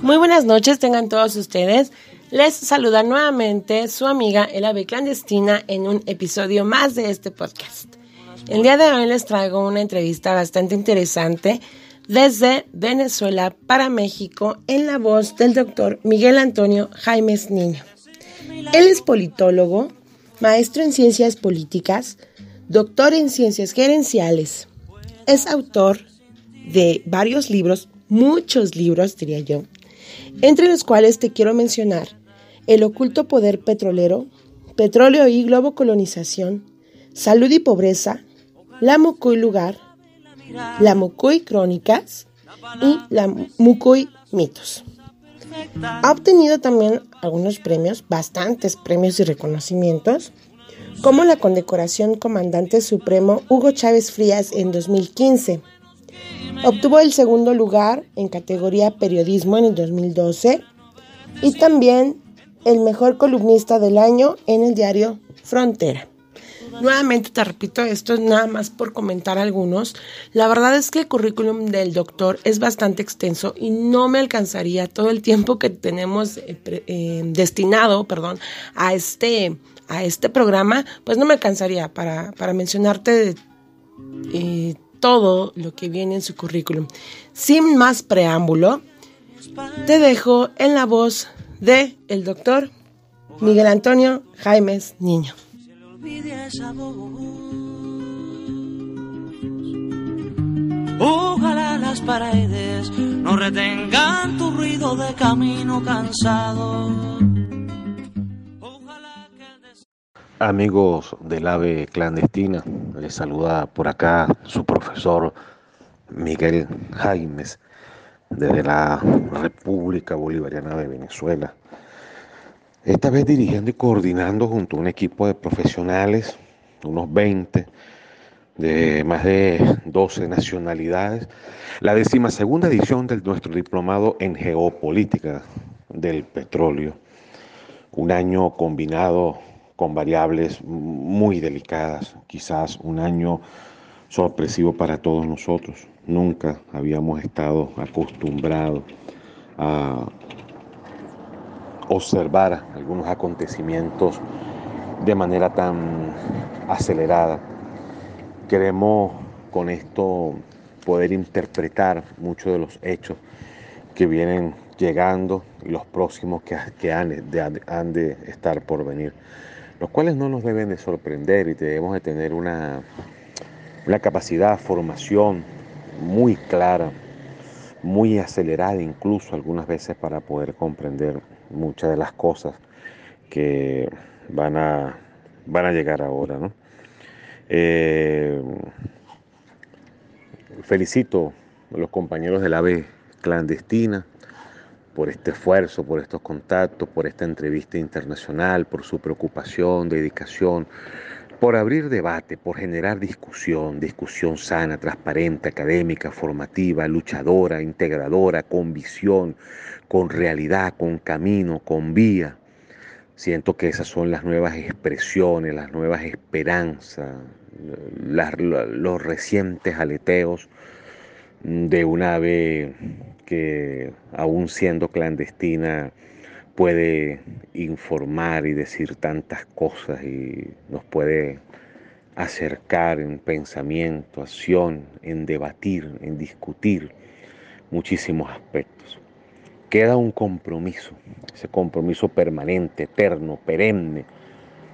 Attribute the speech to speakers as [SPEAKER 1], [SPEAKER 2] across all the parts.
[SPEAKER 1] Muy buenas noches, tengan todos ustedes. Les saluda nuevamente su amiga El Ave Clandestina en un episodio más de este podcast. El día de hoy les traigo una entrevista bastante interesante desde Venezuela para México en la voz del doctor Miguel Antonio Jaimes Niño. Él es politólogo, maestro en ciencias políticas, doctor en ciencias gerenciales. Es autor de varios libros, muchos libros diría yo, entre los cuales te quiero mencionar El oculto poder petrolero, Petróleo y globo colonización, Salud y pobreza, La Mucuy lugar, La Mucuy crónicas y La Mucuy mitos. Ha obtenido también algunos premios, bastantes premios y reconocimientos, como la condecoración Comandante Supremo Hugo Chávez Frías en 2015 Obtuvo el segundo lugar en categoría periodismo en el 2012 y también el mejor columnista del año en el diario Frontera. Nuevamente te repito, esto es nada más por comentar algunos. La verdad es que el currículum del doctor es bastante extenso y no me alcanzaría todo el tiempo que tenemos eh, eh, destinado, perdón, a este, a este programa, pues no me alcanzaría para, para mencionarte eh, todo lo que viene en su currículum. Sin más preámbulo, te dejo en la voz de el doctor Miguel Antonio Jaimes Niño.
[SPEAKER 2] Ojalá las paredes no retengan tu ruido de camino cansado.
[SPEAKER 3] Amigos del AVE clandestina, les saluda por acá su profesor Miguel Jaimes desde la República Bolivariana de Venezuela. Esta vez dirigiendo y coordinando junto a un equipo de profesionales, unos 20, de más de 12 nacionalidades, la decimasegunda edición de nuestro diplomado en geopolítica del petróleo. Un año combinado con variables muy delicadas, quizás un año sorpresivo para todos nosotros. Nunca habíamos estado acostumbrados a observar algunos acontecimientos de manera tan acelerada. Queremos con esto poder interpretar muchos de los hechos que vienen llegando y los próximos que, han, han de estar por venir los cuales no nos deben de sorprender y debemos de tener una, una capacidad, formación muy clara, muy acelerada incluso algunas veces para poder comprender muchas de las cosas que van a, van a llegar ahora. Eh, felicito a los compañeros del AVE clandestina por este esfuerzo, por estos contactos, por esta entrevista internacional, por su preocupación, dedicación, por abrir debate, por generar discusión, discusión sana, transparente, académica, formativa, luchadora, integradora, con visión, con realidad, con camino, con vía. Siento que esas son las nuevas expresiones, las nuevas esperanzas, los recientes aleteos de un ave que aún siendo clandestina puede informar y decir tantas cosas y nos puede acercar en pensamiento, acción, en debatir, en discutir muchísimos aspectos. Queda un compromiso, ese compromiso permanente, eterno, perenne,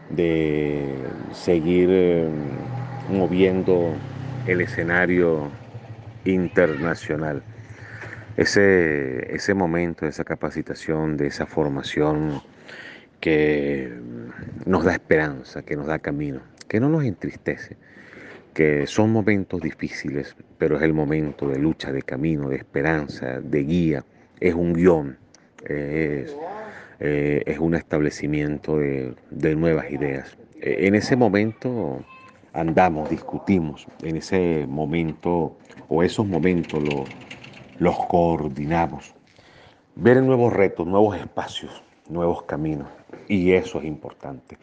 [SPEAKER 3] de seguir eh, moviendo el escenario internacional ese, ese momento, esa capacitación, de esa formación que nos da esperanza, que nos da camino, que no nos entristece, que son momentos difíciles, pero es el momento de lucha, de camino, de esperanza, de guía, es un guion, es, eh, es un establecimiento de, de nuevas ideas. E, en ese momento andamos, discutimos, en ese momento o esos momentos lo, los coordinamos. Ver nuevos retos, nuevos espacios, nuevos caminos. Y eso es importante.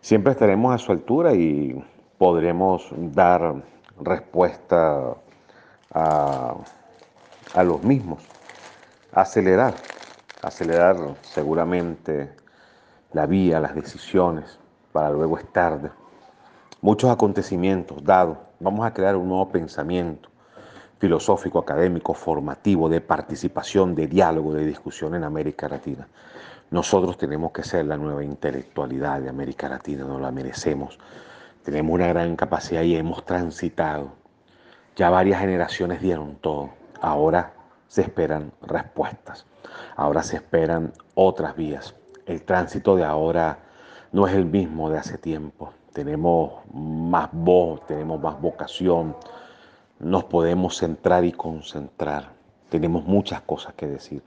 [SPEAKER 4] siempre estaremos a su altura y podremos dar respuesta a, a los mismos. Acelerar, acelerar seguramente la vía, las decisiones, para luego es tarde. Muchos acontecimientos dados. Vamos a crear un nuevo pensamiento filosófico, académico, formativo, de participación, de diálogo, de discusión en América Latina. Nosotros tenemos que ser la nueva intelectualidad de América Latina, nos la merecemos. Tenemos una gran capacidad y hemos transitado. Ya varias generaciones dieron todo. Ahora se esperan respuestas. Ahora se esperan otras vías. El tránsito de ahora no es el mismo de hace tiempo. Tenemos más voz, tenemos más vocación, nos podemos centrar y concentrar. Tenemos muchas cosas que decir.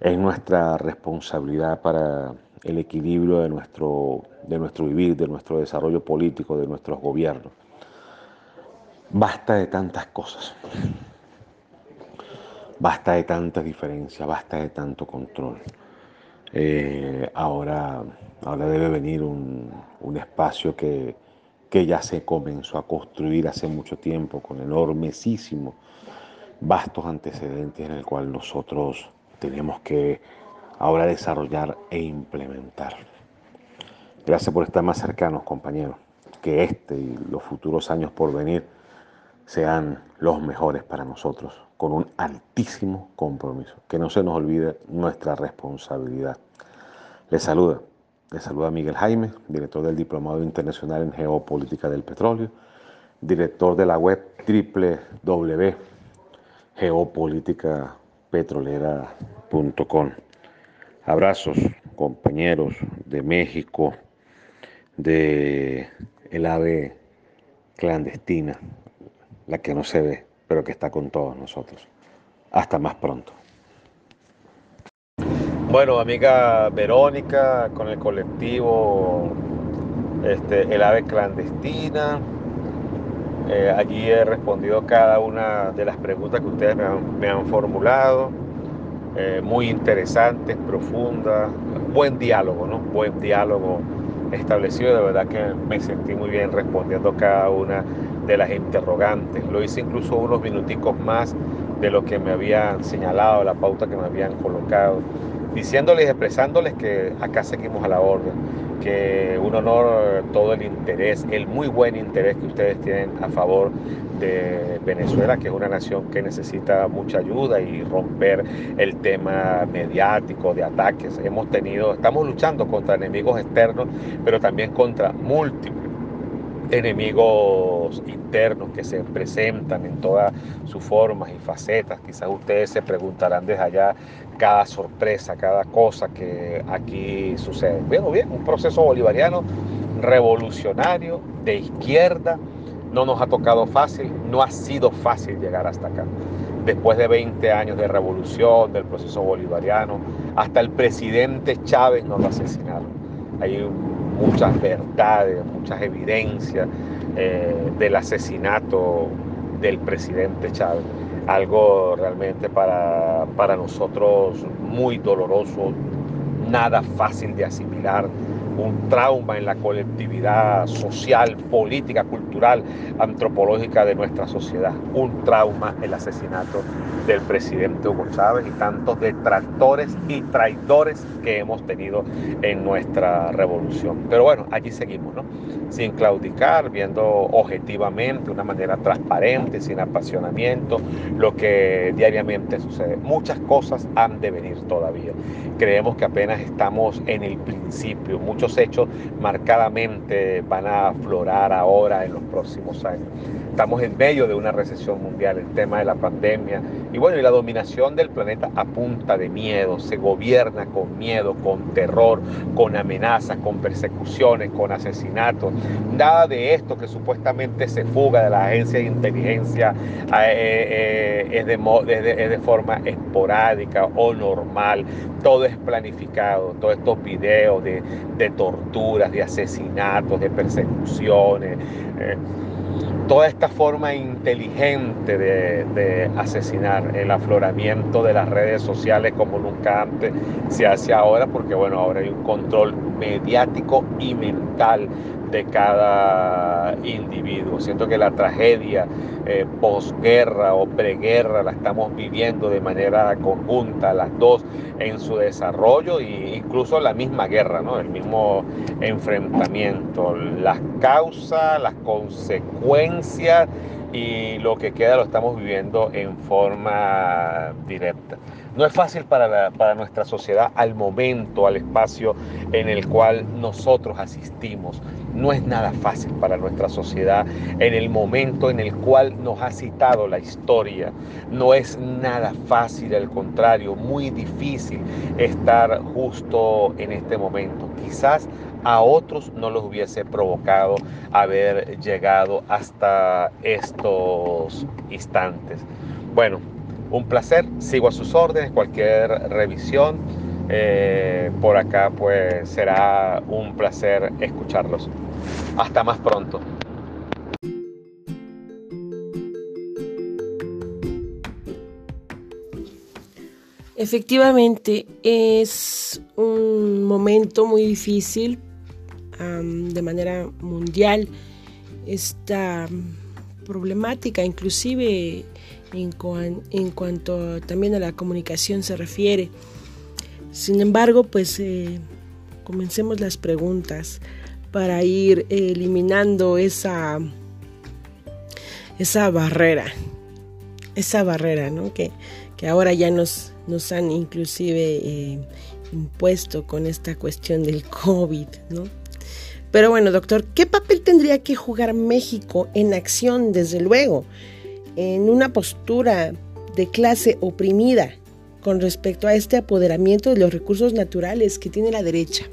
[SPEAKER 4] Es nuestra responsabilidad para el equilibrio de nuestro, de nuestro vivir, de nuestro desarrollo político, de nuestros gobiernos. Basta de tantas cosas. Basta de tantas diferencias, basta de tanto control. Eh, ahora, ahora debe venir un, un espacio que, que ya se comenzó a construir hace mucho tiempo con enormísimos, vastos antecedentes en el cual nosotros tenemos que ahora desarrollar e implementar. Gracias por estar más cercanos, compañeros. Que este y los futuros años por venir sean los mejores para nosotros, con un altísimo compromiso. Que no se nos olvide nuestra responsabilidad. Les saluda le saluda Miguel Jaime, director del Diplomado Internacional en Geopolítica del Petróleo, director de la web www.geopoliticapetrolera.com. Abrazos, compañeros de México, de el ave clandestina, la que no se ve, pero que está con todos nosotros. Hasta más pronto.
[SPEAKER 3] Bueno, amiga Verónica, con el colectivo este, El Ave Clandestina. Eh, allí he respondido cada una de las preguntas que ustedes me han, formulado. Eh, muy interesantes, profundas. Buen diálogo, ¿no? Buen diálogo establecido. De verdad que me sentí muy bien respondiendo cada una de las interrogantes. Lo hice incluso unos minuticos más de lo que me habían señalado, la pauta que me habían colocado diciéndoles, expresándoles que acá seguimos a la orden, que un honor todo el interés, el muy buen interés que ustedes tienen a favor de Venezuela, que es una nación que necesita mucha ayuda y romper el tema mediático de ataques. Hemos tenido, estamos luchando contra enemigos externos, pero también contra múltiples enemigos internos que se presentan en todas sus formas y facetas. Quizás ustedes se preguntarán desde allá cada sorpresa, cada cosa que aquí sucede. Bueno, bien, un proceso bolivariano revolucionario, de izquierda, no nos ha tocado fácil, no ha sido fácil llegar hasta acá. Después de 20 años de revolución, del proceso bolivariano, hasta el presidente Chávez nos lo asesinaron. Hay muchas verdades, muchas evidencias eh, del asesinato del presidente Chávez. Algo realmente para, para nosotros muy doloroso, nada fácil de asimilar un trauma en la colectividad social, política, cultural, antropológica de nuestra sociedad. Un trauma el asesinato del presidente Hugo Chávez y tantos detractores y traidores que hemos tenido en nuestra revolución. Pero bueno, allí seguimos, ¿no? Sin claudicar, viendo objetivamente, de una manera transparente, sin apasionamiento, lo que diariamente sucede. Muchas cosas han de venir todavía. Creemos que apenas estamos en el principio. Muchos hechos marcadamente van a aflorar ahora en los próximos años. Estamos en medio de una recesión mundial, el tema de la pandemia y bueno, y la dominación del planeta a punta de miedo, se gobierna con miedo, con terror, con amenazas, con persecuciones, con asesinatos. Nada de esto que supuestamente se fuga de la agencia de inteligencia eh, eh, es, de, es de forma esporádica o normal. Todo es planificado, todos estos videos de, torturas, de asesinatos, de persecuciones. Eh, toda esta forma inteligente de, asesinar, el afloramiento de las redes sociales como nunca antes se hace ahora, porque bueno, ahora hay un control mediático y mental de cada individuo. Siento que la tragedia eh, posguerra o preguerra la estamos viviendo de manera conjunta, las dos en su desarrollo e incluso la misma guerra, ¿no? el mismo enfrentamiento, las causas, las consecuencias y lo que queda lo estamos viviendo en forma directa. No es fácil para, para nuestra sociedad al momento, al espacio en el cual nosotros asistimos. No es nada fácil para nuestra sociedad en el momento en el cual nos ha citado la historia. No es nada fácil, al contrario, muy difícil estar justo en este momento. Quizás a otros no los hubiese provocado haber llegado hasta estos instantes. Bueno, un placer, sigo a sus órdenes, cualquier revisión eh, por acá pues será un placer escucharlos. Hasta más pronto.
[SPEAKER 1] Efectivamente, es un momento muy difícil de manera mundial esta problemática, inclusive en, cuanto también a la comunicación se refiere. Sin embargo, pues eh, comencemos las preguntas para ir eliminando esa, esa barrera, esa barrera, ¿no? Que, que ahora ya nos, nos han inclusive eh, impuesto con esta cuestión del COVID, ¿no? Pero bueno, doctor, ¿qué papel tendría que jugar México en acción, desde luego? En una postura de clase oprimida con respecto a este apoderamiento de los recursos naturales que tiene la derecha.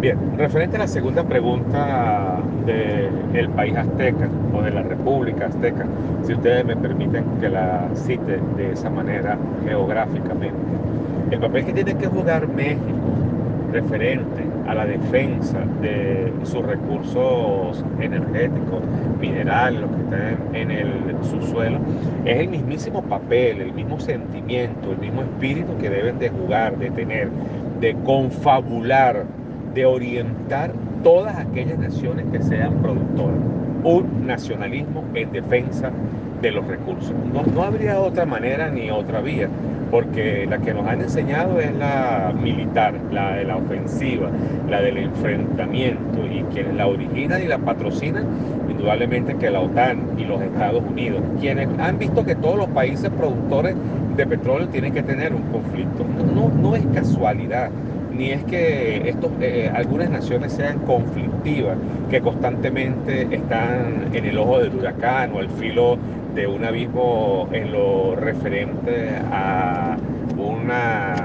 [SPEAKER 3] Bien, referente a la segunda pregunta del país azteca o de la República Azteca, si ustedes me permiten que la cite de esa manera geográficamente, el papel que tiene que jugar México referente a la defensa de sus recursos energéticos, minerales, los que están en el subsuelo, es el mismísimo papel, el mismo sentimiento, el mismo espíritu que deben de jugar, de tener, de confabular, de orientar todas aquellas naciones que sean productoras. Un nacionalismo en defensa de los recursos. No, no habría otra manera ni otra vía porque la que nos han enseñado es la militar, la de la ofensiva, la del enfrentamiento, y quienes la originan y la patrocinan, indudablemente que la OTAN y los Estados Unidos, quienes han visto que todos los países productores de petróleo tienen que tener un conflicto. No, no, es casualidad ni es que estos, eh, algunas naciones sean conflictivas, que constantemente están en el ojo del huracán o al filo de un abismo en lo referente a una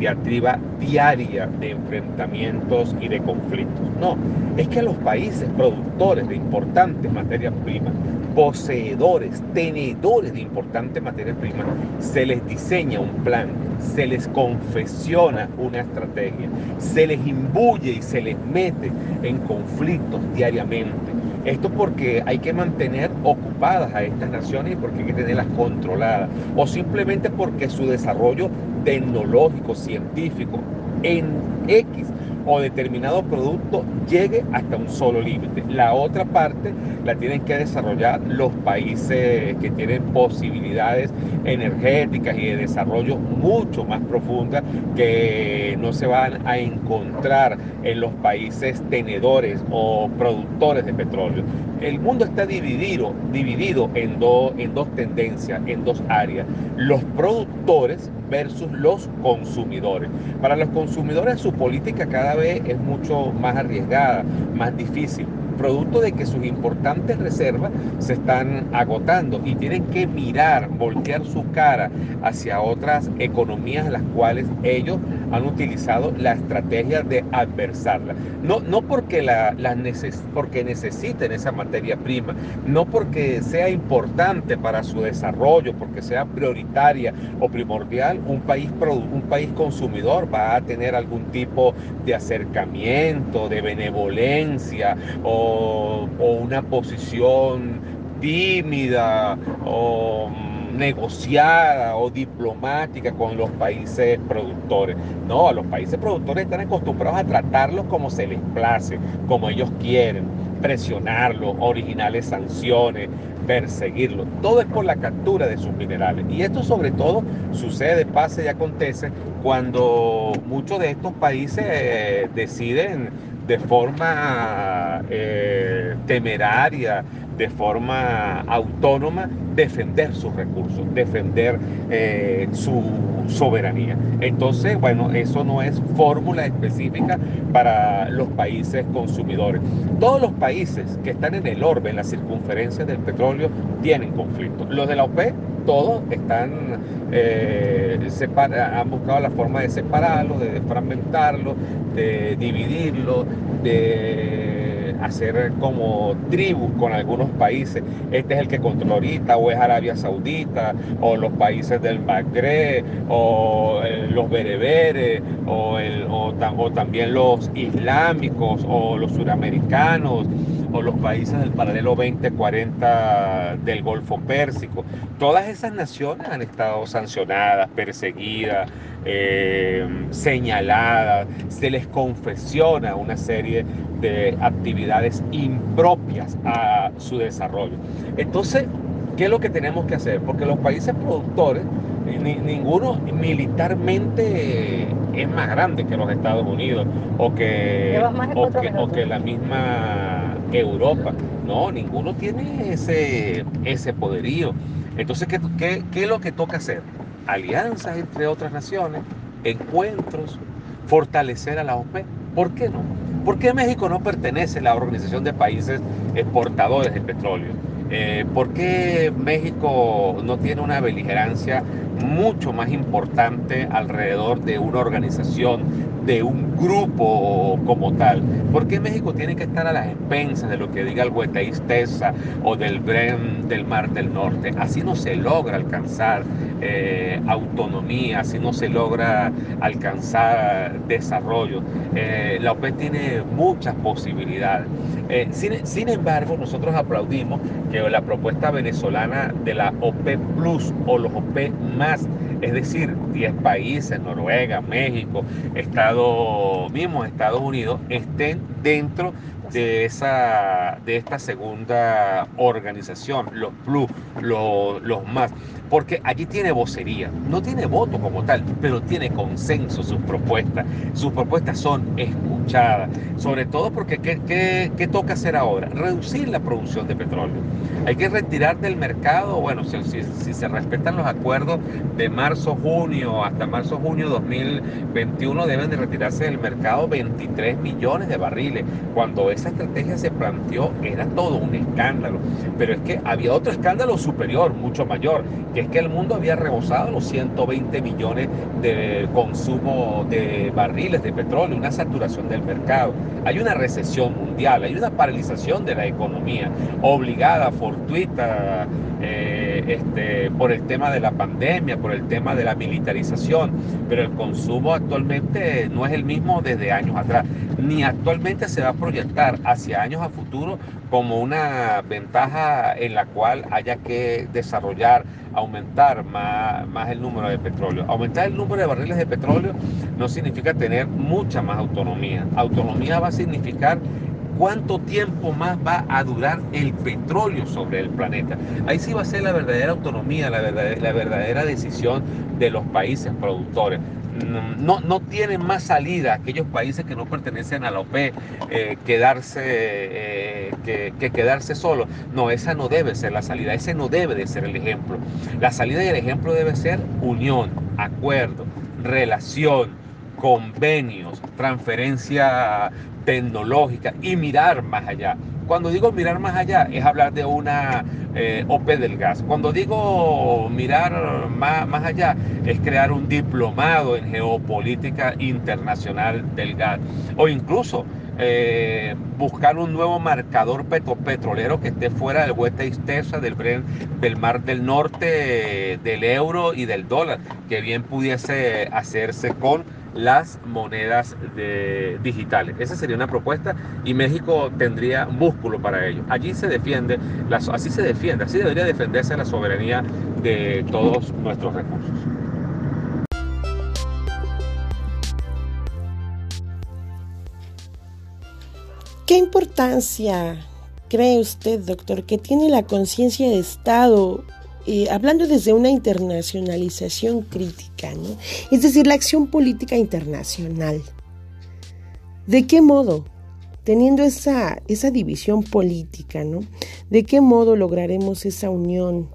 [SPEAKER 3] diatriba diaria de enfrentamientos y de conflictos. No, es que los países productores de importantes materias primas, poseedores, tenedores de importantes materias primas, se les diseña un plan, se les confesiona una estrategia, se les imbuye y se les mete en conflictos diariamente esto porque hay que mantener ocupadas a estas naciones y porque hay que tenerlas controladas. O simplemente porque su desarrollo tecnológico, científico, en X o determinado producto llegue hasta un solo límite. La otra parte la tienen que desarrollar los países que tienen posibilidades energéticas y de desarrollo mucho más profundas que no se van a encontrar en los países tenedores o productores de petróleo. El mundo está dividido, dividido en, en dos tendencias, en dos áreas. Los productores versus los consumidores. Para los consumidores su política cada vez es mucho más arriesgada, más difícil producto de que sus importantes reservas se están agotando y tienen que mirar, voltear su cara hacia otras economías las cuales ellos han utilizado la estrategia de adversarla. No, no porque, la, neces porque necesiten esa materia prima, no porque sea importante para su desarrollo, porque sea prioritaria o primordial, un país, un país consumidor va a tener algún tipo de acercamiento, de benevolencia o, o una posición tímida o negociada o diplomática con los países productores. No, los países productores están acostumbrados a tratarlos como se les place, como ellos quieren, presionarlos, originales sanciones, perseguirlos. Todo es por la captura de sus minerales. Y esto sobre todo sucede, pasa y acontece cuando muchos de estos países eh, deciden de forma eh, temeraria, de forma autónoma, defender sus recursos, defender eh, su soberanía. Entonces, bueno, eso no es fórmula específica para los países consumidores. Todos los países que están en el orbe, en la circunferencia del petróleo, tienen conflictos. Los de la OPEP todos están, eh, han buscado la forma de separarlo, de fragmentarlo, de dividirlo, de hacer como tribus con algunos países. Este es el que controla ahorita, o es Arabia Saudita, o los países del Magreb, o eh, los bereberes, o, o también los islámicos, o los suramericanos o los países del paralelo 2040 del Golfo Pérsico. Todas esas naciones han estado sancionadas, perseguidas, eh, señaladas, se les confesiona una serie de actividades impropias a su desarrollo. Entonces, ¿qué es lo que tenemos que hacer? Porque los países productores, ninguno militarmente es más grande que los Estados Unidos o que, o que la misma Europa. No, ninguno tiene ese, ese poderío. Entonces, ¿qué, ¿qué, es lo que toca hacer? Alianzas entre otras naciones, encuentros, fortalecer a la OPEP. ¿Por qué no? ¿Por qué México no pertenece a la Organización de Países Exportadores de Petróleo? Eh, ¿Por qué México no tiene una beligerancia mucho más importante alrededor de una organización de un grupo como tal. ¿Por qué México tiene que estar a las expensas de lo que diga el Hueteistesa o del Bren del Mar del Norte? Así no se logra alcanzar eh, autonomía, así no se logra alcanzar desarrollo. Eh, la OPE tiene muchas posibilidades. Eh, sin, sin, embargo, nosotros aplaudimos que la propuesta venezolana de la OPE Plus o los OPE más es decir, 10 países, Noruega, México, Estados mismos Estados Unidos, estén dentro de, esa, de esta segunda organización, los plus, los, los más, porque allí tiene vocería, no tiene voto como tal, pero tiene consenso sus propuestas, sus propuestas son escuchadas, sobre todo porque ¿qué, qué, toca hacer ahora? Reducir la producción de petróleo. Hay que retirar del mercado, bueno, si, si, si se respetan los acuerdos de marzo, junio, hasta marzo, junio 2021 deben de retirarse del mercado 23 millones de barriles, cuando es esa estrategia se planteó era todo un escándalo. Pero es que había otro escándalo superior, mucho mayor, que es que el mundo había rebosado los 120 millones de consumo de barriles de petróleo, una saturación del mercado. Hay una recesión mundial, hay una paralización de la economía, obligada, fortuita. Eh, este, por el tema de la pandemia, por el tema de la militarización, pero el consumo actualmente no es el mismo desde años atrás, ni actualmente se va a proyectar hacia años a futuro como una ventaja en la cual haya que desarrollar, aumentar más, más el número de petróleo. Aumentar el número de barriles de petróleo no significa tener mucha más autonomía. Autonomía va a significar cuánto tiempo más va a durar el petróleo sobre el planeta. Ahí sí va a ser la verdadera autonomía, la verdadera, decisión de los países productores. No, no tienen más salida aquellos países que no pertenecen a la OPE eh, quedarse, eh, que, que, quedarse solos. No, esa no debe ser la salida, ese no debe de ser el ejemplo. La salida y el ejemplo debe ser unión, acuerdo, relación, convenios, transferencia tecnológica y mirar más allá. cuando digo mirar más allá, es hablar de una eh, OP del gas. Cuando digo mirar más, más allá, es crear un diplomado en geopolítica internacional del gas. O incluso eh, buscar un nuevo marcador petrolero que esté fuera del West East del, del Mar del Norte, del euro y del dólar, que bien pudiese hacerse con las monedas digitales. Esa sería una propuesta y México tendría músculo para ello. Allí se defiende, así se defiende, así debería defenderse la soberanía de todos nuestros recursos.
[SPEAKER 1] ¿Qué importancia cree usted, doctor, que tiene la conciencia de Estado eh, hablando desde una internacionalización crítica. Es decir, la acción política internacional. ¿De qué modo? Teniendo esa, esa división política, ¿no? ¿De qué modo lograremos esa unión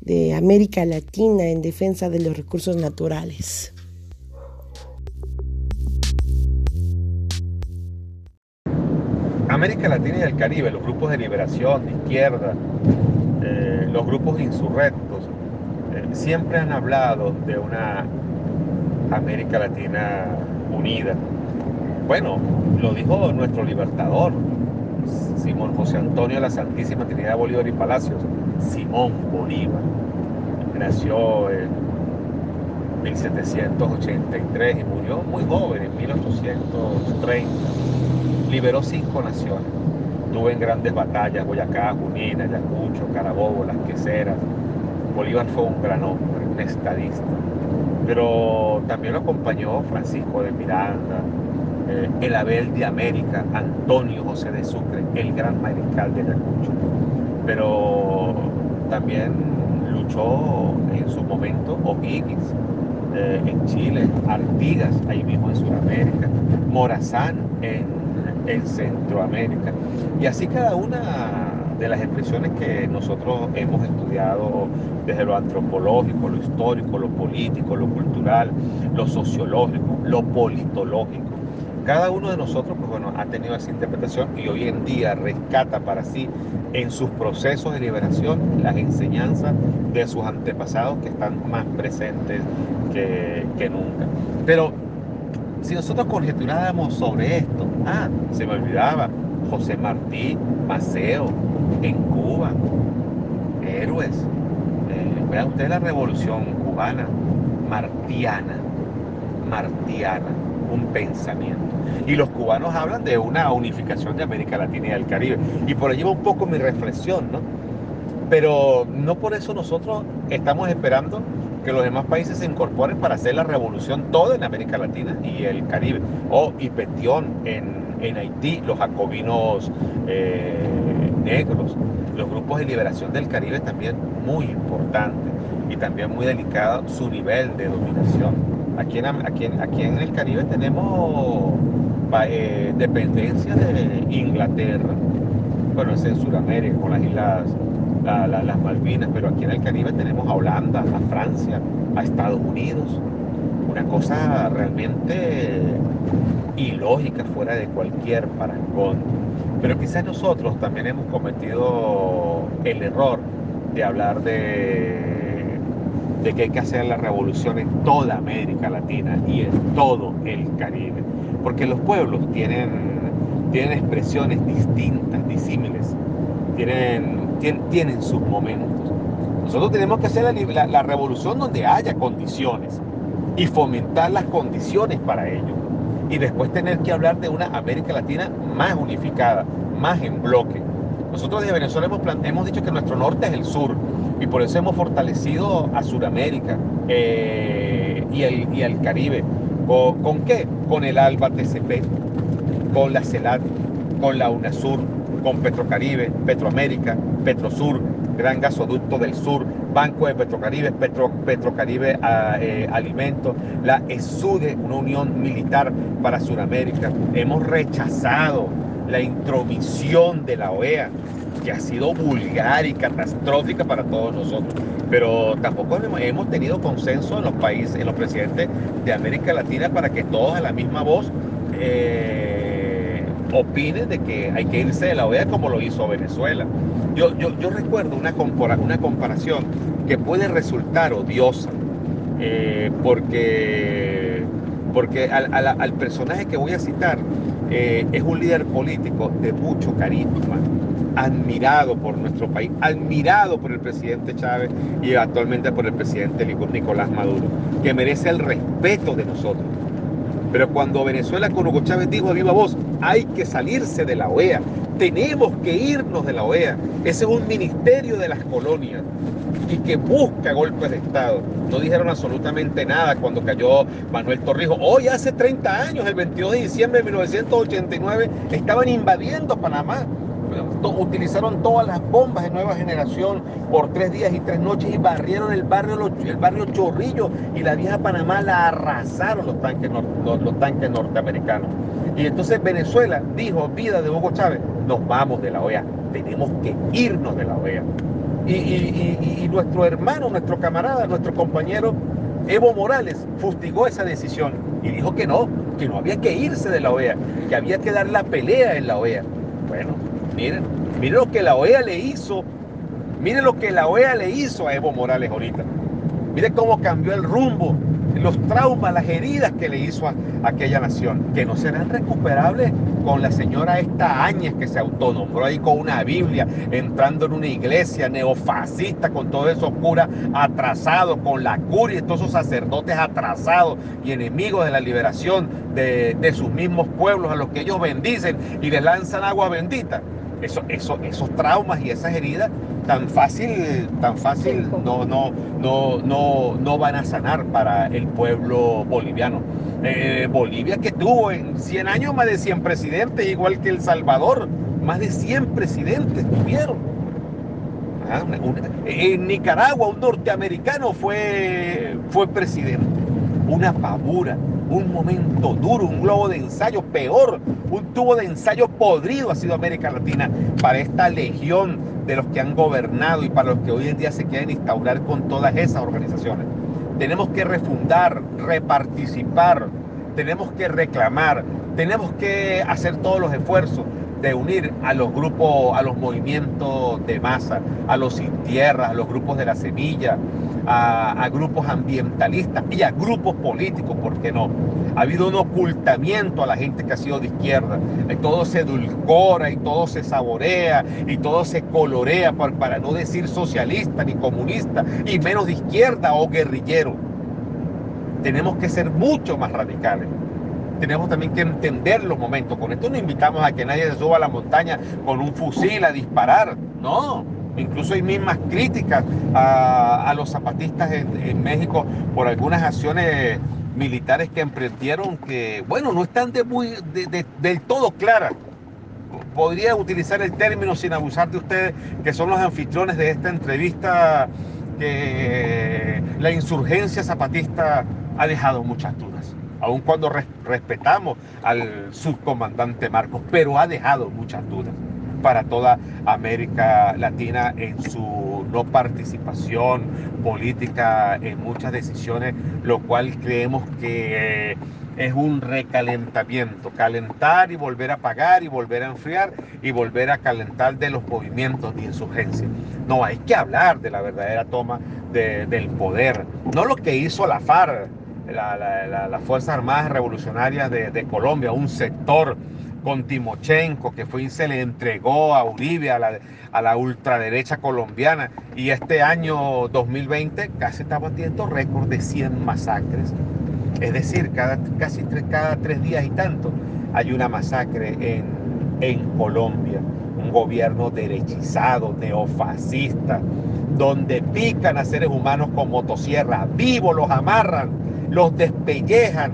[SPEAKER 1] de América Latina en defensa de los recursos naturales?
[SPEAKER 3] América Latina y el Caribe, los grupos de liberación, de izquierda, eh, los grupos insurrectos eh, siempre han hablado de una América Latina unida. Bueno, lo dijo nuestro libertador, Simón José Antonio de la Santísima Trinidad Bolívar y Palacios, Simón Bolívar. Nació en 1783 y murió muy joven, en 1830. Liberó cinco naciones Estuve en grandes batallas, Boyacá, Junín, Ayacucho, Carabobo, Las Queseras. Bolívar fue un gran hombre, un estadista. Pero también lo acompañó Francisco de Miranda, eh, el Abel de América, Antonio José de Sucre, el gran mariscal de Ayacucho. Pero también luchó en su momento O'Higgins eh, en Chile, Artigas ahí mismo en Sudamérica, Morazán en en Centroamérica. Y así cada una de las expresiones que nosotros hemos estudiado desde lo antropológico, lo histórico, lo político, lo cultural, lo sociológico, lo politológico. Cada uno de nosotros, pues bueno, ha tenido esa interpretación y hoy en día rescata para sí en sus procesos de liberación las enseñanzas de sus antepasados que están más presentes que, que nunca. Pero si nosotros conjeturáramos sobre esto, ah, se me olvidaba, José Martí, Maceo, en Cuba, héroes. Eh, vean ustedes la revolución cubana, martiana, martiana, un pensamiento. Y los cubanos hablan de una unificación de América Latina y del Caribe. Y por allí va un poco mi reflexión, ¿no? Pero no por eso nosotros estamos esperando que los demás países se incorporen para hacer la revolución toda en América Latina y el Caribe. O Ipetión en, en Haití, los jacobinos eh, negros, los grupos de liberación del Caribe también muy importante y también muy delicado su nivel de dominación. Aquí en, aquí aquí en el Caribe tenemos eh, dependencia de Inglaterra, bueno, es en Sudamérica, con las islas las Malvinas, pero aquí en el Caribe tenemos a Holanda, a Francia, a Estados Unidos. Una cosa realmente ilógica, fuera de cualquier parangón. Pero quizás nosotros también hemos cometido el error de hablar de, de que hay que hacer la revolución en toda América Latina y en todo el Caribe. Porque los pueblos tienen, tienen expresiones distintas, disímiles, tienen tienen sus momentos. Nosotros tenemos que hacer la, revolución donde haya condiciones y fomentar las condiciones para ello. Y después tener que hablar de una América Latina más unificada, más en bloque. Nosotros desde Venezuela hemos, hemos dicho que nuestro norte es el sur y por eso hemos fortalecido a Sudamérica eh, y, el, y el Caribe. ¿Con, ¿Con, qué? Con el ALBA TCP, con la CELAT, con la UNASUR, con Petrocaribe, Petroamérica, Petrosur, Gran Gasoducto del Sur, Banco de Petrocaribe, Petro, Petrocaribe ah, eh, Alimentos, la ESUDE, una unión militar para Sudamérica. Hemos rechazado la intromisión de la OEA, que ha sido vulgar y catastrófica para todos nosotros. Pero tampoco hemos tenido consenso en los países, en los presidentes de América Latina para que todos a la misma voz eh, opine de que hay que irse de la OEA como lo hizo Venezuela. Yo, yo, yo recuerdo una, una comparación que puede resultar odiosa, eh, porque, porque al, al, personaje que voy a citar eh, es un líder político de mucho carisma, admirado por nuestro país, admirado por el presidente Chávez y actualmente por el presidente Nicolás Maduro, que merece el respeto de nosotros. Pero cuando Venezuela con Hugo Chávez dijo a viva voz, hay que salirse de la OEA, tenemos que irnos de la OEA. Ese es un ministerio de las colonias y que busca golpes de Estado. No dijeron absolutamente nada cuando cayó Manuel Torrijos. Hoy hace 30 años, el 22 de diciembre de 1989, estaban invadiendo Panamá utilizaron todas las bombas de nueva generación por tres días y tres noches y barrieron el barrio, el barrio Chorrillo y la vieja Panamá la arrasaron los tanques, los, tanques norteamericanos. Y entonces Venezuela dijo, vida de Hugo Chávez, nos vamos de la OEA, tenemos que irnos de la OEA. Y, nuestro hermano, nuestro camarada, nuestro compañero Evo Morales fustigó esa decisión y dijo que no, que no había que irse de la OEA, que había que dar la pelea en la OEA. Bueno, Miren, miren lo que la OEA le hizo. Miren lo que la OEA le hizo a Evo Morales ahorita. Miren cómo cambió el rumbo, los traumas, las heridas que le hizo a, aquella nación, que no serán recuperables con la señora esta Áñez que se autonombró ahí con una Biblia, entrando en una iglesia neofascista, con todos esos curas atrasados, con la curia y todos esos sacerdotes atrasados y enemigos de la liberación de, de sus mismos pueblos a los que ellos bendicen y les lanzan agua bendita eso, eso, esos traumas y esas heridas tan fácil, tan fácil no, no, no, no, no van a sanar para el pueblo boliviano. Eh, Bolivia que tuvo en 100 años más de 100 presidentes, igual que El Salvador, más de 100 presidentes tuvieron. Ah, en Nicaragua un norteamericano fue, fue presidente. Una pavura, un momento duro, un globo de ensayo peor, un tubo de ensayo podrido ha sido América Latina para esta legión de los que han gobernado y para los que hoy en día se quieren instaurar con todas esas organizaciones. Tenemos que refundar, reparticipar, tenemos que reclamar, tenemos que hacer todos los esfuerzos de unir a los grupos, a los movimientos de masa, a los sin tierra, a los grupos de la semilla, a, grupos ambientalistas y a grupos políticos, ¿por qué no? Ha habido un ocultamiento a la gente que ha sido de izquierda. Todo se edulcora y todo se saborea y todo se colorea para, para no decir socialista ni comunista y menos de izquierda o guerrillero. Tenemos que ser mucho más radicales tenemos también que entender los momentos. Con esto no invitamos a que nadie se suba a la montaña con un fusil a disparar. No, Incluso hay mismas críticas a, los zapatistas en, México por algunas acciones militares que emprendieron que, bueno, no están de muy, del todo claras. Podría utilizar el término sin abusar de ustedes, que son los anfitriones de esta entrevista, que la insurgencia zapatista ha dejado muchas dudas, aun cuando respetamos al subcomandante Marcos, pero ha dejado muchas dudas para toda América Latina en su no participación política en muchas decisiones, lo cual creemos que eh, es un recalentamiento, calentar y volver a apagar y volver a enfriar y volver a calentar de los movimientos de insurgencia. No, hay que hablar de la verdadera toma del poder, no lo que hizo la FARC, las Fuerzas Armadas Revolucionarias de, Colombia, un sector con Timochenko, que fue y se le entregó a Uribe, a la, a la ultraderecha colombiana. Y este año 2020 casi está batiendo récord de 100 masacres. Es decir, cada, casi tres, cada tres días y tanto hay una masacre en, en Colombia. Un gobierno derechizado, neofascista, donde pican a seres humanos con motosierra, vivos los amarran, los despellejan,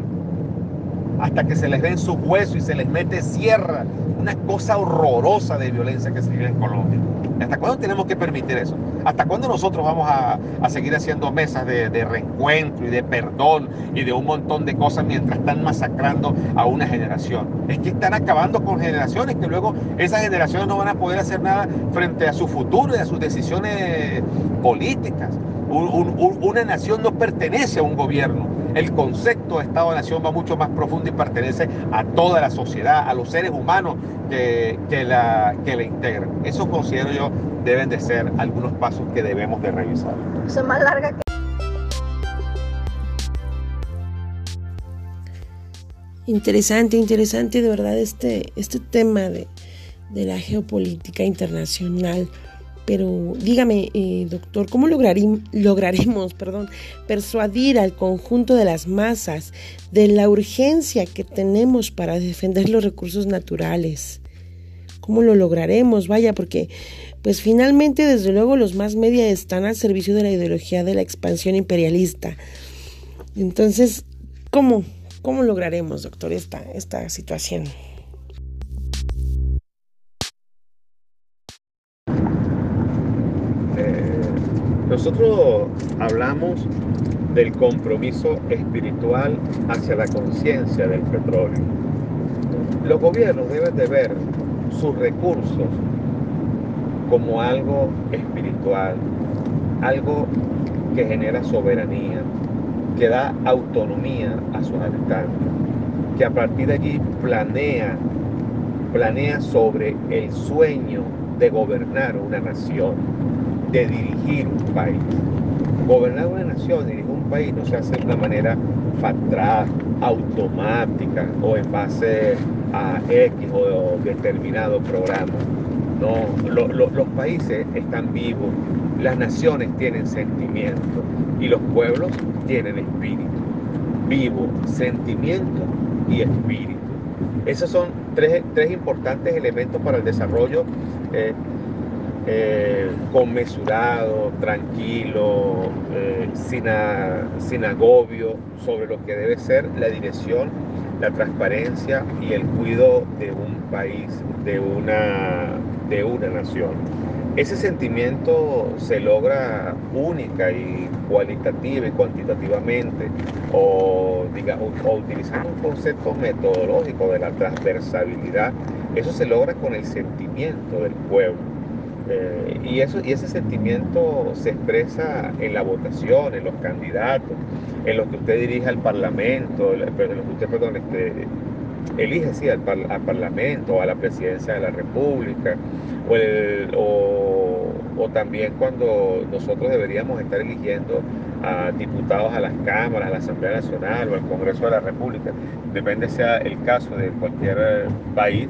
[SPEAKER 3] hasta que se les ven sus huesos y se les mete sierra. Una cosa horrorosa de violencia que se vive en Colombia. ¿Hasta cuándo tenemos que permitir eso? ¿Hasta cuándo nosotros vamos a, seguir haciendo mesas de, de, reencuentro y de perdón y de un montón de cosas mientras están masacrando a una generación? Es que están acabando con generaciones que luego esas generaciones no van a poder hacer nada frente a su futuro y a sus decisiones políticas. una nación no pertenece a un gobierno El concepto de Estado-Nación va mucho más profundo y pertenece a toda la sociedad, a los seres humanos que, que, la, que la integran. Eso considero yo deben de ser algunos pasos que debemos de revisar.
[SPEAKER 5] Es más larga que...
[SPEAKER 1] Interesante, interesante de verdad este, este tema de, de la geopolítica internacional. Pero dígame, eh, doctor, ¿cómo lograremos perdón, persuadir al conjunto de las masas de la urgencia que tenemos para defender los recursos naturales? ¿Cómo lo lograremos? Vaya, porque pues finalmente desde luego los más media están al servicio de la ideología de la expansión imperialista. Entonces, ¿cómo? ¿Cómo lograremos, doctor, esta, esta situación?
[SPEAKER 3] Nosotros hablamos del compromiso espiritual hacia la conciencia del petróleo. Los gobiernos deben de ver sus recursos como algo espiritual, algo que genera soberanía, que da autonomía a sus habitantes, que a partir de allí planea, planea sobre el sueño de gobernar una nación de dirigir un país. Gobernar una nación, dirigir un país no se hace de una manera fatal, automática o en base a X o determinado programa. No, los países están vivos, las naciones tienen sentimiento y los pueblos tienen espíritu. Vivo, sentimiento y espíritu. Esos son tres, tres importantes elementos para el desarrollo eh, eh, tranquilo, eh, sin, sin agobio sobre lo que debe ser la dirección, la transparencia y el cuidado de un país, de una, de una nación. Ese sentimiento se logra única y cualitativa y cuantitativamente o, digamos, o utilizando un concepto metodológico de la transversabilidad. Eso se logra con el sentimiento del pueblo eh, y, eso, y ese sentimiento se expresa en la votación, en los candidatos, en los que usted dirige al Parlamento, en los que usted, perdón, este, elige sí, al, Parlamento, a la presidencia de la República, o, o, también cuando nosotros deberíamos estar eligiendo a diputados a las cámaras, a la Asamblea Nacional o al Congreso de la República, depende sea el caso de cualquier país,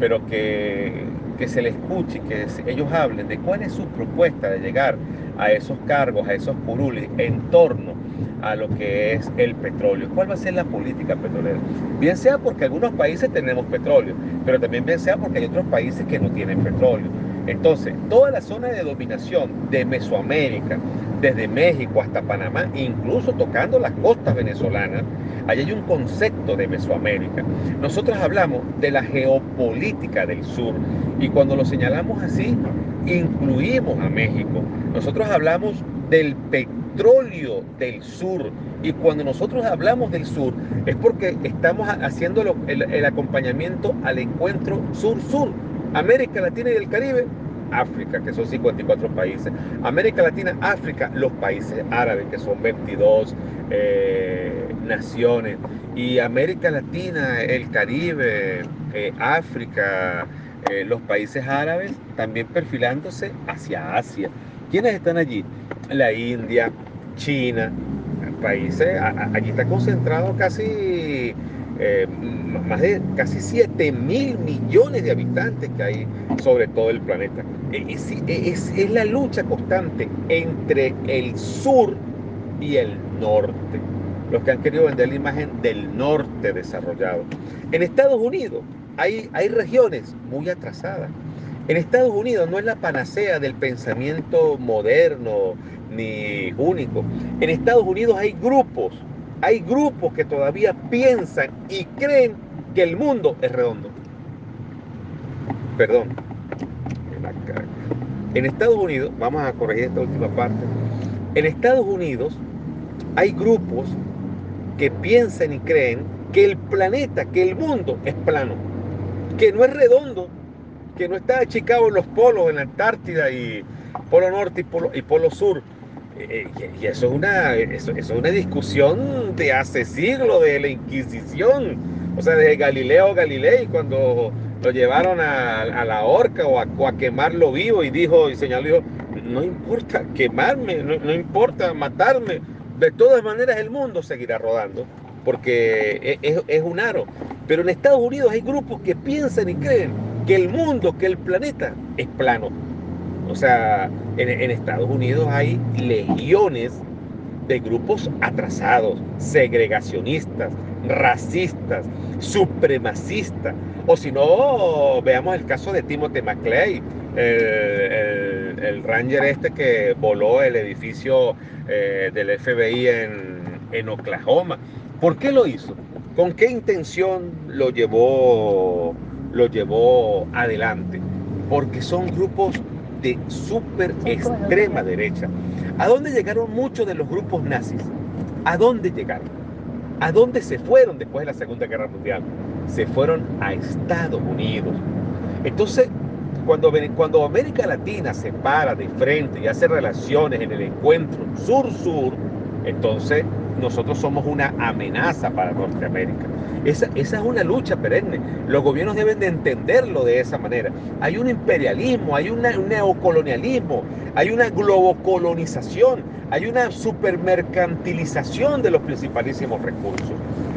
[SPEAKER 3] pero que que se les escuche, que ellos hablen de cuál es su propuesta de llegar a esos cargos, a esos curules en torno a lo que es el petróleo. ¿Cuál va a ser la política petrolera? Bien sea porque algunos países tenemos petróleo, pero también bien sea porque hay otros países que no tienen petróleo. Entonces, toda la zona de dominación de Mesoamérica, desde México hasta Panamá, incluso tocando las costas venezolanas, Allí hay un concepto de Mesoamérica. Nosotros hablamos de la geopolítica del sur y cuando lo señalamos así, incluimos a México. Nosotros hablamos del petróleo del sur y cuando nosotros hablamos del sur es porque estamos haciendo el, el acompañamiento al encuentro sur-sur. América Latina y el Caribe África, que son 54 países, América Latina, África, los países árabes, que son 22 eh, naciones, y América Latina, el Caribe, eh, África, eh, los países árabes, también perfilándose hacia Asia. ¿Quiénes están allí? La India, China, países, allí está concentrado casi eh, más de casi 7 mil millones de habitantes que hay sobre todo el planeta. E, es, es, es, la lucha constante entre el sur y el norte. Los que han querido vender la imagen del norte desarrollado. En Estados Unidos hay, hay regiones muy atrasadas. En Estados Unidos no es la panacea del pensamiento moderno ni único. En Estados Unidos hay grupos hay grupos que todavía piensan y creen que el mundo es redondo. Perdón. En Estados Unidos, vamos a corregir esta última parte. En Estados Unidos hay grupos que piensan y creen que el planeta, que el mundo es plano, que no es redondo, que no está achicado en los polos, en la Antártida y Polo Norte y Polo, polo Sur, Eh, y eso es, una, eso, es una discusión de hace siglos de la Inquisición, o sea, de Galileo Galilei, cuando lo llevaron a, la horca o a, quemarlo vivo y dijo, y señaló, no importa quemarme, no, importa matarme, de todas maneras el mundo seguirá rodando, porque e, es, es un aro. Pero en Estados Unidos hay grupos que piensan y creen que el mundo, que el planeta es plano. O sea, en, Estados Unidos hay legiones de grupos atrasados, segregacionistas, racistas, supremacistas. O si no, veamos el caso de Timothy McClay, el, ranger este que voló el edificio eh, del FBI en, en Oklahoma. ¿Por qué lo hizo? ¿Con qué intención lo llevó, lo llevó adelante? Porque son grupos de súper extrema derecha. ¿A dónde llegaron muchos de los grupos nazis? ¿A dónde llegaron? ¿A dónde se fueron después de la Segunda Guerra Mundial? Se fueron a Estados Unidos. Entonces, cuando, cuando América Latina se para de frente y hace relaciones en el encuentro sur-sur, entonces nosotros somos una amenaza para Norteamérica. Esa, es una lucha perenne. Los gobiernos deben de entenderlo de esa manera. Hay un imperialismo, hay un neocolonialismo, hay una globocolonización, hay una supermercantilización de los principalísimos recursos.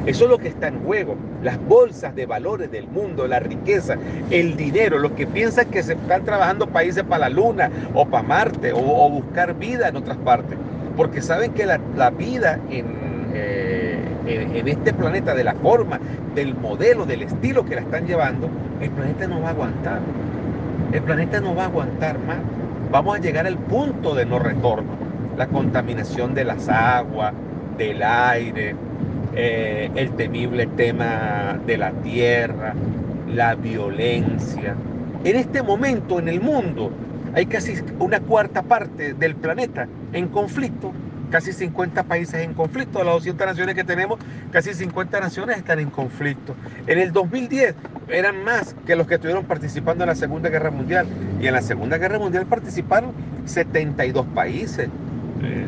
[SPEAKER 3] Eso es lo que está en juego. Las bolsas de valores del mundo, la riqueza, el dinero, los que piensan que se están trabajando países para la Luna o para Marte o buscar vida en otras partes porque saben que la, vida eh, en, este planeta, de la forma, del modelo, del estilo que la están llevando, el planeta no va a aguantar. El planeta no va a aguantar más. Vamos a llegar al punto de no retorno. La contaminación de las aguas, del aire, eh, el temible tema de la tierra, la violencia. En este momento en el mundo hay casi una cuarta parte del planeta en conflicto, casi 50 países en conflicto, de las 200 naciones que tenemos, casi 50 naciones están en conflicto. En el 2010 eran más que los que estuvieron participando en la Segunda Guerra Mundial y en la Segunda Guerra Mundial participaron 72 países.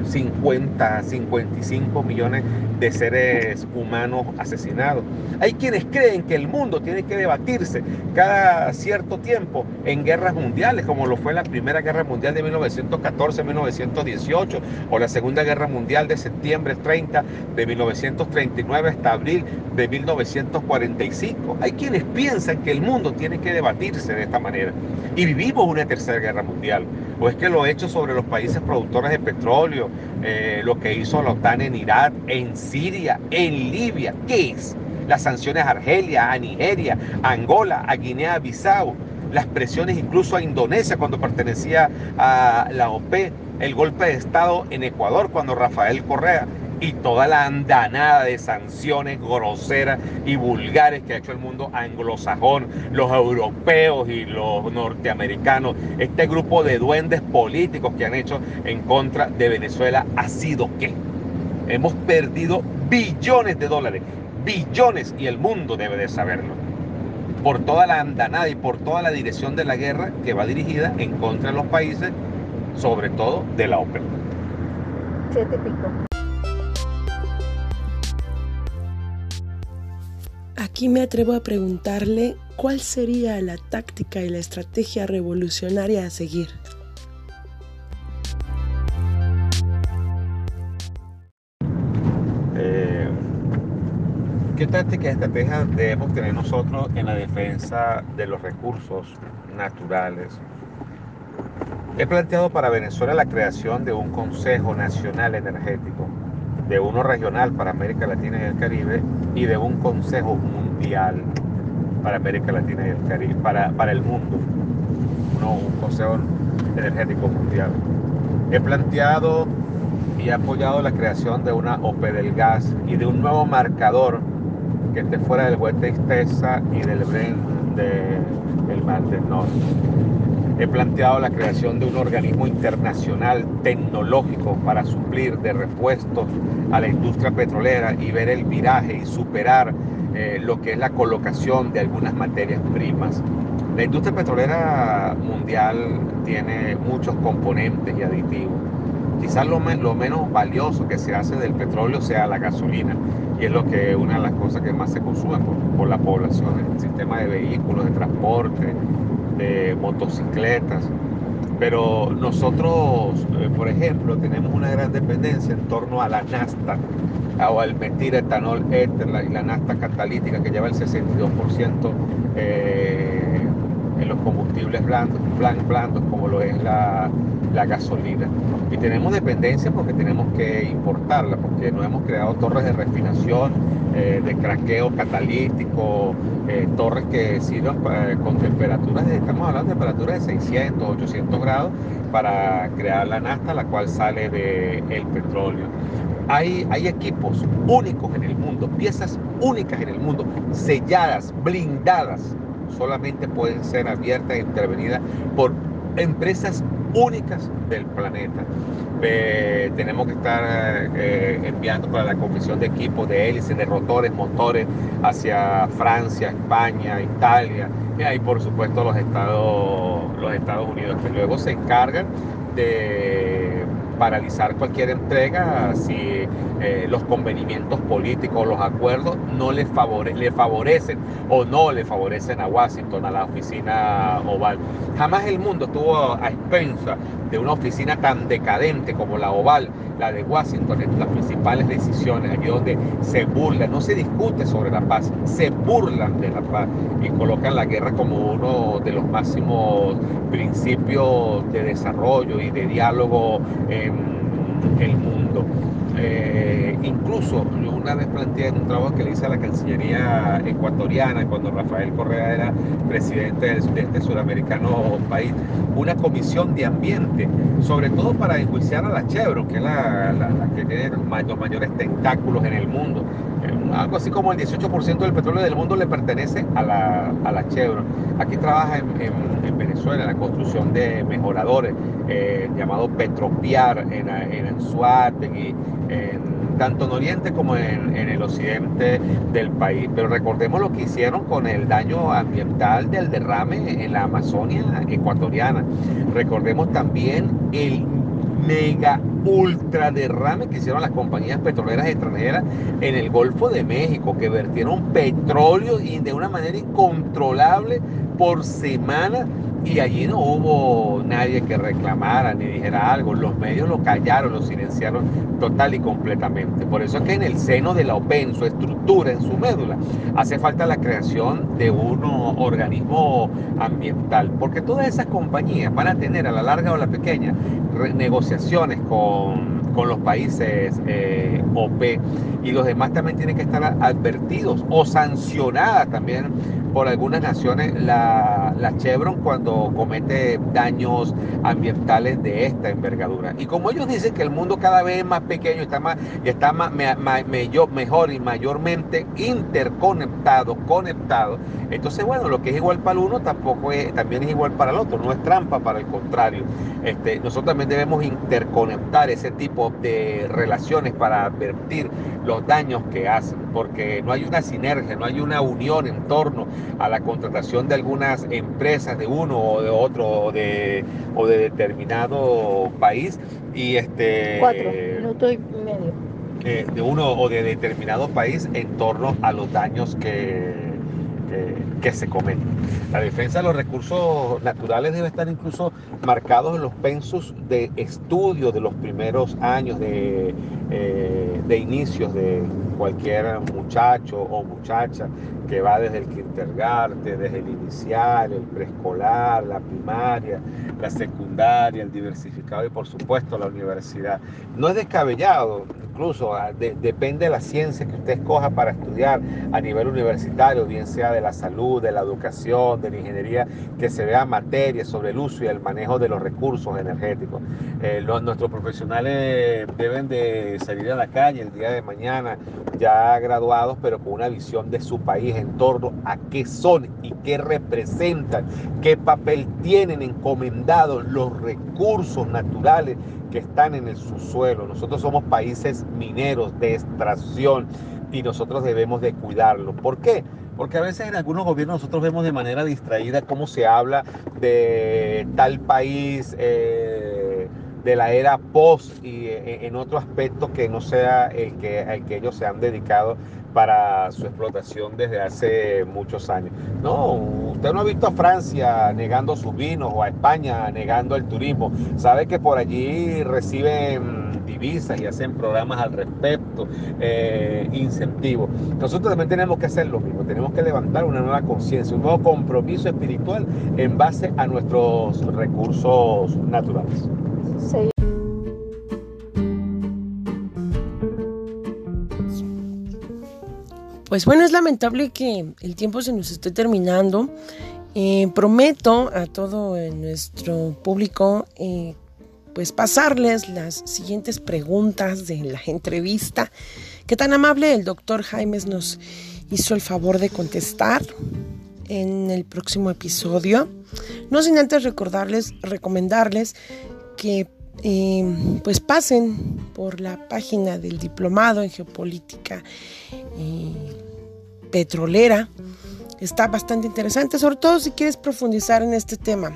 [SPEAKER 3] 50, 55 millones de seres humanos asesinados. Hay quienes creen que el mundo tiene que debatirse cada cierto tiempo en guerras mundiales, como lo fue la Primera Guerra Mundial de 1914-1918 o la Segunda Guerra Mundial de septiembre 30 de 1939 hasta abril de 1945. Hay quienes piensan que el mundo tiene que debatirse de esta manera. Y vivimos una Tercera Guerra Mundial. ¿O es que lo hecho sobre los países productores de petróleo, eh, lo que hizo la OTAN en Irak, en Siria, en Libia? ¿Qué es? Las sanciones a Argelia, a Nigeria, a Angola, a Guinea-Bissau, las presiones incluso a Indonesia cuando pertenecía a la OPE, el golpe de Estado en Ecuador cuando Rafael Correa y toda la andanada de sanciones groseras y vulgares que ha hecho el mundo anglosajón, los europeos y los norteamericanos, este grupo de duendes políticos que han hecho en contra de Venezuela ha sido qué? Hemos perdido billones de dólares, billones y el mundo debe de saberlo. Por toda la andanada y por toda la dirección de la guerra que va dirigida en contra de los países, sobre todo de la OPEP.
[SPEAKER 1] Aquí me atrevo a preguntarle cuál sería la táctica y la estrategia revolucionaria a seguir.
[SPEAKER 3] Eh, ¿Qué táctica y estrategia debemos tener nosotros en la defensa de los recursos naturales? He planteado para Venezuela la creación de un Consejo Nacional Energético de uno regional para América Latina y el Caribe y de un Consejo Mundial para América Latina y el Caribe, para, para el mundo, no un Consejo Energético Mundial. He planteado y he apoyado la creación de una OPE del gas y de un nuevo marcador que esté fuera del Huete Istesa y del Bren del Mar del Norte He planteado la creación de un organismo internacional tecnológico para suplir de repuestos a la industria petrolera y ver el viraje y superar eh, lo que es la colocación de algunas materias primas. La industria petrolera mundial tiene muchos componentes y aditivos quizás lo, lo, menos valioso que se hace del petróleo sea la gasolina y es lo que una de las cosas que más se consume por, por la población, el sistema de vehículos, de transporte, de motocicletas. Pero nosotros, eh, por ejemplo, tenemos una gran dependencia en torno a la nafta o al metil etanol éter y la nafta catalítica que lleva el 62% eh, en los combustibles blandos, blandos como lo es la, gasolina. Y tenemos dependencia porque tenemos que importarla, porque no hemos creado torres de refinación, eh, de craqueo catalítico, eh, torres que sirvan con temperaturas, de, estamos hablando de temperaturas de 600, 800 grados para crear la nafta, la cual sale del el petróleo. Hay, hay equipos únicos en el mundo, piezas únicas en el mundo, selladas, blindadas, solamente pueden ser abiertas e intervenidas por empresas únicas del planeta. Eh, tenemos que estar eh, enviando para la comisión de equipos, de hélices, de rotores, motores hacia Francia, España, Italia y por supuesto los Estados, los Estados Unidos, que luego se encargan de paralizar cualquier entrega si eh, los convenimientos políticos, los acuerdos no le, le favorecen o no le favorecen a Washington, a la oficina oval. Jamás el mundo estuvo a expensa de una oficina tan decadente como la oval, la de Washington, las principales decisiones, allí donde se burlan, no se discute sobre la paz, se burlan de la paz y colocan la guerra como uno de los máximos principios de desarrollo y de diálogo en el mundo. Eh, incluso yo una vez planteé en un trabajo que le hice a la Cancillería ecuatoriana cuando Rafael Correa era presidente del sudeste suramericano país, una comisión de ambiente, sobre todo para enjuiciar a la Chevron, que es la, que tiene los mayores tentáculos en el mundo. Algo así como el 18% del petróleo del mundo le pertenece a la, a la Chevron. Aquí trabaja en, en, Venezuela en la construcción de mejoradores eh, llamado Petropiar en, en Anzuategui, tanto en Oriente como en, el occidente del país. Pero recordemos lo que hicieron con el daño ambiental del derrame en la Amazonia ecuatoriana. Recordemos también el mega ultra derrame que hicieron las compañías petroleras extranjeras en el Golfo de México, que vertieron petróleo y de una manera incontrolable por semana y allí no hubo nadie que reclamara ni dijera algo. Los medios lo callaron, lo silenciaron total y completamente. Por eso es que en el seno de la OPEN, su estructura, en su médula, hace falta la creación de un organismo ambiental. Porque todas esas compañías van a tener a la larga o a la pequeña negociaciones con, con los países eh, OP y los demás también tienen que estar advertidos o sancionadas también por algunas naciones la, la, Chevron cuando comete daños ambientales de esta envergadura. Y como ellos dicen que el mundo cada vez es más pequeño, está más, está más, mejor y mayormente interconectado, conectado, entonces bueno, lo que es igual para el uno tampoco es, también es igual para el otro, no es trampa para el contrario. Este, nosotros también debemos interconectar ese tipo de relaciones para advertir los daños que hacen, porque no hay una sinergia, no hay una unión en torno a la contratación de algunas empresas de uno o de otro o de, o de determinado país y este
[SPEAKER 5] cuatro minutos y medio.
[SPEAKER 3] eh, de uno o de determinado país en torno a los daños que que se cometen. La defensa de los recursos naturales debe estar incluso marcados en los pensos de estudio de los primeros años de, eh, de inicios de cualquier muchacho o muchacha que va desde el kindergarten, desde el inicial, el preescolar, la primaria, la secundaria, el diversificado y por supuesto la universidad. No es descabellado, incluso ah, depende de la ciencia que usted escoja para estudiar a nivel universitario, bien sea de la salud, de la educación, de la ingeniería, que se vea materia sobre el uso y el manejo de los recursos energéticos. Eh, nuestros profesionales deben de salir a la calle el día de mañana ya graduados, pero con una visión de su país en torno a qué son y qué representan, qué papel tienen encomendados los recursos naturales que están en el subsuelo. Nosotros somos países mineros de extracción y nosotros debemos de cuidarlo. ¿Por qué? Porque a veces en algunos gobiernos nosotros vemos de manera distraída cómo se habla de tal país. Eh, de la era post y eh, en otro aspecto que no sea el que, el que ellos se han dedicado para su explotación desde hace muchos años. No, usted no ha visto a Francia negando sus vinos o a España negando el turismo. Sabe que por allí reciben divisas y hacen programas al respecto, eh, incentivos. Nosotros también tenemos que hacer lo mismo, tenemos que levantar una nueva conciencia, un nuevo compromiso espiritual en base a nuestros recursos naturales.
[SPEAKER 1] Pues bueno, es lamentable que el tiempo se nos esté terminando. Eh, prometo a todo nuestro público eh, pues pasarles las siguientes preguntas de la entrevista que tan amable el doctor Jaimes nos hizo el favor de contestar en el próximo episodio. No sin antes recordarles, recomendarles que eh, pues pasen por la página del diplomado en geopolítica eh, petrolera. Está bastante interesante, sobre todo si quieres profundizar en este tema.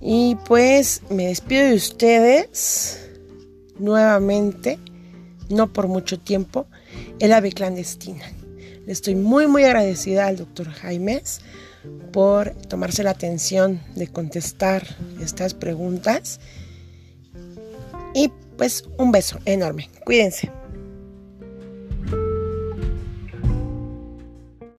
[SPEAKER 1] Y pues me despido de ustedes nuevamente, no por mucho tiempo, el ave clandestina. Le estoy muy muy agradecida al doctor Jaimes por tomarse la atención de contestar estas preguntas. Y pues un beso enorme. Cuídense.